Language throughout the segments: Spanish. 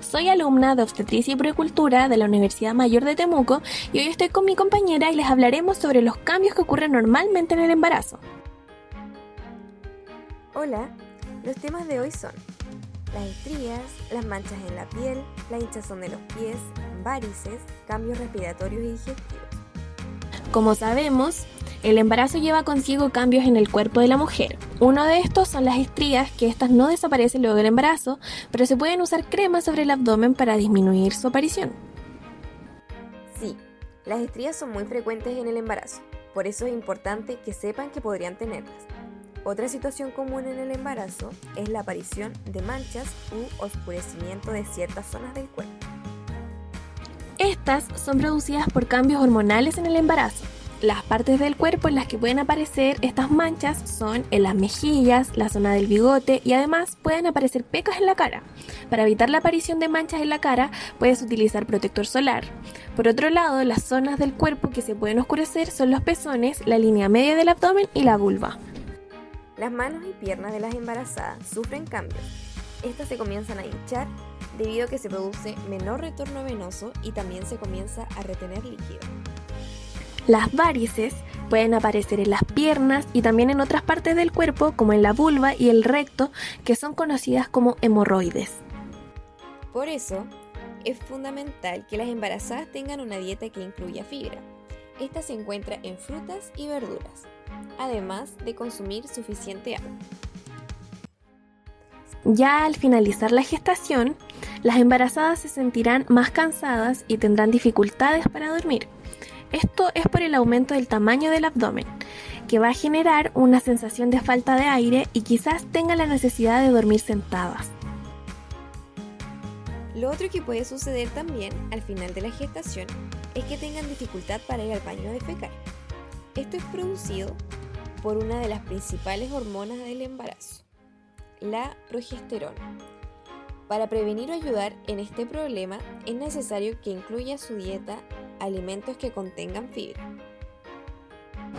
soy alumna de Obstetricia y Puericultura de la Universidad Mayor de Temuco y hoy estoy con mi compañera y les hablaremos sobre los cambios que ocurren normalmente en el embarazo. Hola, los temas de hoy son las estrías, las manchas en la piel, la hinchazón de los pies, varices, cambios respiratorios y digestivos. Como sabemos, el embarazo lleva consigo cambios en el cuerpo de la mujer. Uno de estos son las estrías, que estas no desaparecen luego del embarazo, pero se pueden usar cremas sobre el abdomen para disminuir su aparición. Sí, las estrías son muy frecuentes en el embarazo, por eso es importante que sepan que podrían tenerlas. Otra situación común en el embarazo es la aparición de manchas u oscurecimiento de ciertas zonas del cuerpo. Son producidas por cambios hormonales en el embarazo. Las partes del cuerpo en las que pueden aparecer estas manchas son en las mejillas, la zona del bigote y además pueden aparecer pecas en la cara. Para evitar la aparición de manchas en la cara puedes utilizar protector solar. Por otro lado, las zonas del cuerpo que se pueden oscurecer son los pezones, la línea media del abdomen y la vulva. Las manos y piernas de las embarazadas sufren cambios. Estas se comienzan a hinchar debido a que se produce menor retorno venoso y también se comienza a retener líquido. Las varices pueden aparecer en las piernas y también en otras partes del cuerpo como en la vulva y el recto que son conocidas como hemorroides. Por eso, es fundamental que las embarazadas tengan una dieta que incluya fibra. Esta se encuentra en frutas y verduras, además de consumir suficiente agua. Ya al finalizar la gestación, las embarazadas se sentirán más cansadas y tendrán dificultades para dormir. Esto es por el aumento del tamaño del abdomen, que va a generar una sensación de falta de aire y quizás tengan la necesidad de dormir sentadas. Lo otro que puede suceder también al final de la gestación es que tengan dificultad para ir al baño a defecar. Esto es producido por una de las principales hormonas del embarazo, la progesterona. Para prevenir o ayudar en este problema es necesario que incluya su dieta alimentos que contengan fibra.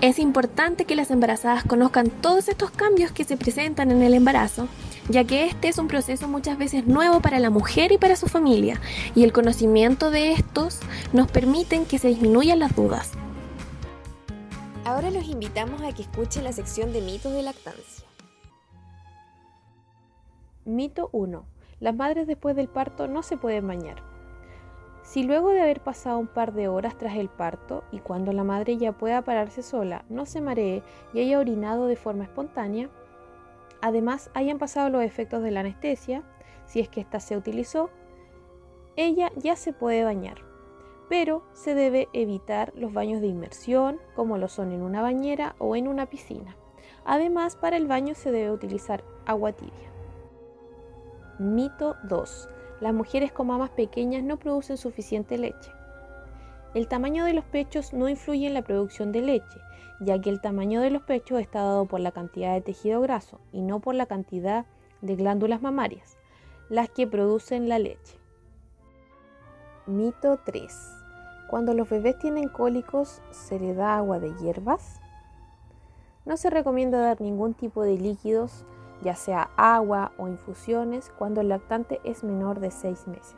Es importante que las embarazadas conozcan todos estos cambios que se presentan en el embarazo, ya que este es un proceso muchas veces nuevo para la mujer y para su familia, y el conocimiento de estos nos permiten que se disminuyan las dudas. Ahora los invitamos a que escuchen la sección de mitos de lactancia. Mito 1. Las madres después del parto no se pueden bañar. Si luego de haber pasado un par de horas tras el parto y cuando la madre ya pueda pararse sola, no se maree y haya orinado de forma espontánea, además hayan pasado los efectos de la anestesia, si es que ésta se utilizó, ella ya se puede bañar, pero se debe evitar los baños de inmersión, como lo son en una bañera o en una piscina. Además, para el baño se debe utilizar agua tibia. Mito 2 las mujeres con mamas pequeñas no producen suficiente leche. El tamaño de los pechos no influye en la producción de leche, ya que el tamaño de los pechos está dado por la cantidad de tejido graso y no por la cantidad de glándulas mamarias, las que producen la leche. Mito 3. Cuando los bebés tienen cólicos, ¿se le da agua de hierbas? No se recomienda dar ningún tipo de líquidos ya sea agua o infusiones, cuando el lactante es menor de 6 meses.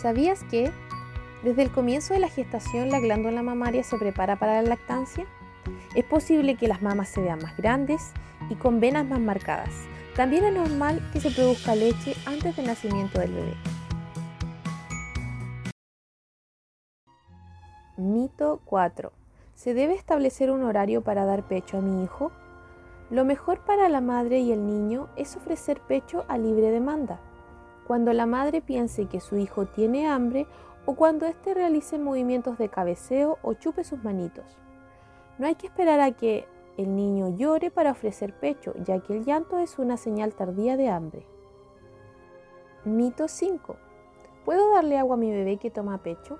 ¿Sabías que desde el comienzo de la gestación la glándula mamaria se prepara para la lactancia? Es posible que las mamas se vean más grandes y con venas más marcadas. También es normal que se produzca leche antes del nacimiento del bebé. Mito 4. ¿Se debe establecer un horario para dar pecho a mi hijo? Lo mejor para la madre y el niño es ofrecer pecho a libre demanda. Cuando la madre piense que su hijo tiene hambre o cuando éste realice movimientos de cabeceo o chupe sus manitos. No hay que esperar a que el niño llore para ofrecer pecho, ya que el llanto es una señal tardía de hambre. Mito 5. ¿Puedo darle agua a mi bebé que toma pecho?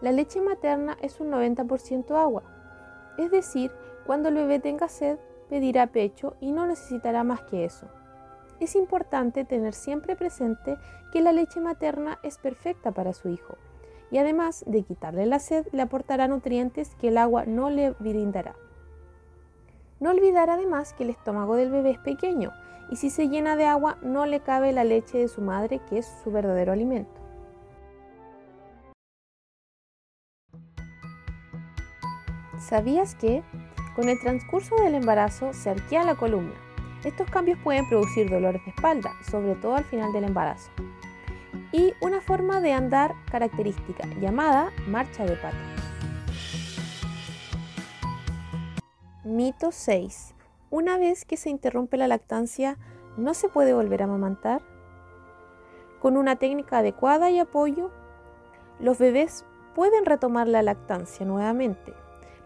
La leche materna es un 90% agua, es decir, cuando el bebé tenga sed, pedirá pecho y no necesitará más que eso. Es importante tener siempre presente que la leche materna es perfecta para su hijo y además de quitarle la sed, le aportará nutrientes que el agua no le brindará. No olvidar además que el estómago del bebé es pequeño y si se llena de agua no le cabe la leche de su madre, que es su verdadero alimento. ¿Sabías que con el transcurso del embarazo se arquea la columna? Estos cambios pueden producir dolores de espalda, sobre todo al final del embarazo. Y una forma de andar característica llamada marcha de pata. Mito 6. Una vez que se interrumpe la lactancia, ¿no se puede volver a amamantar? Con una técnica adecuada y apoyo, los bebés pueden retomar la lactancia nuevamente,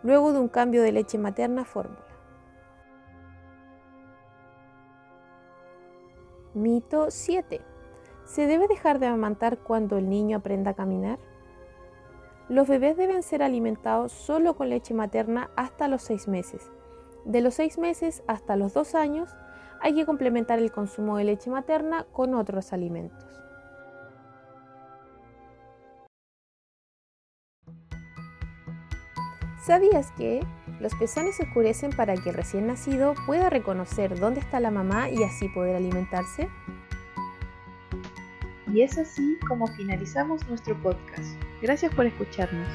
luego de un cambio de leche materna fórmula. Mito 7. ¿Se debe dejar de amamantar cuando el niño aprenda a caminar? Los bebés deben ser alimentados solo con leche materna hasta los 6 meses. De los 6 meses hasta los 2 años hay que complementar el consumo de leche materna con otros alimentos. ¿Sabías que los pezones se oscurecen para que el recién nacido pueda reconocer dónde está la mamá y así poder alimentarse? Y es así como finalizamos nuestro podcast. Gracias por escucharnos.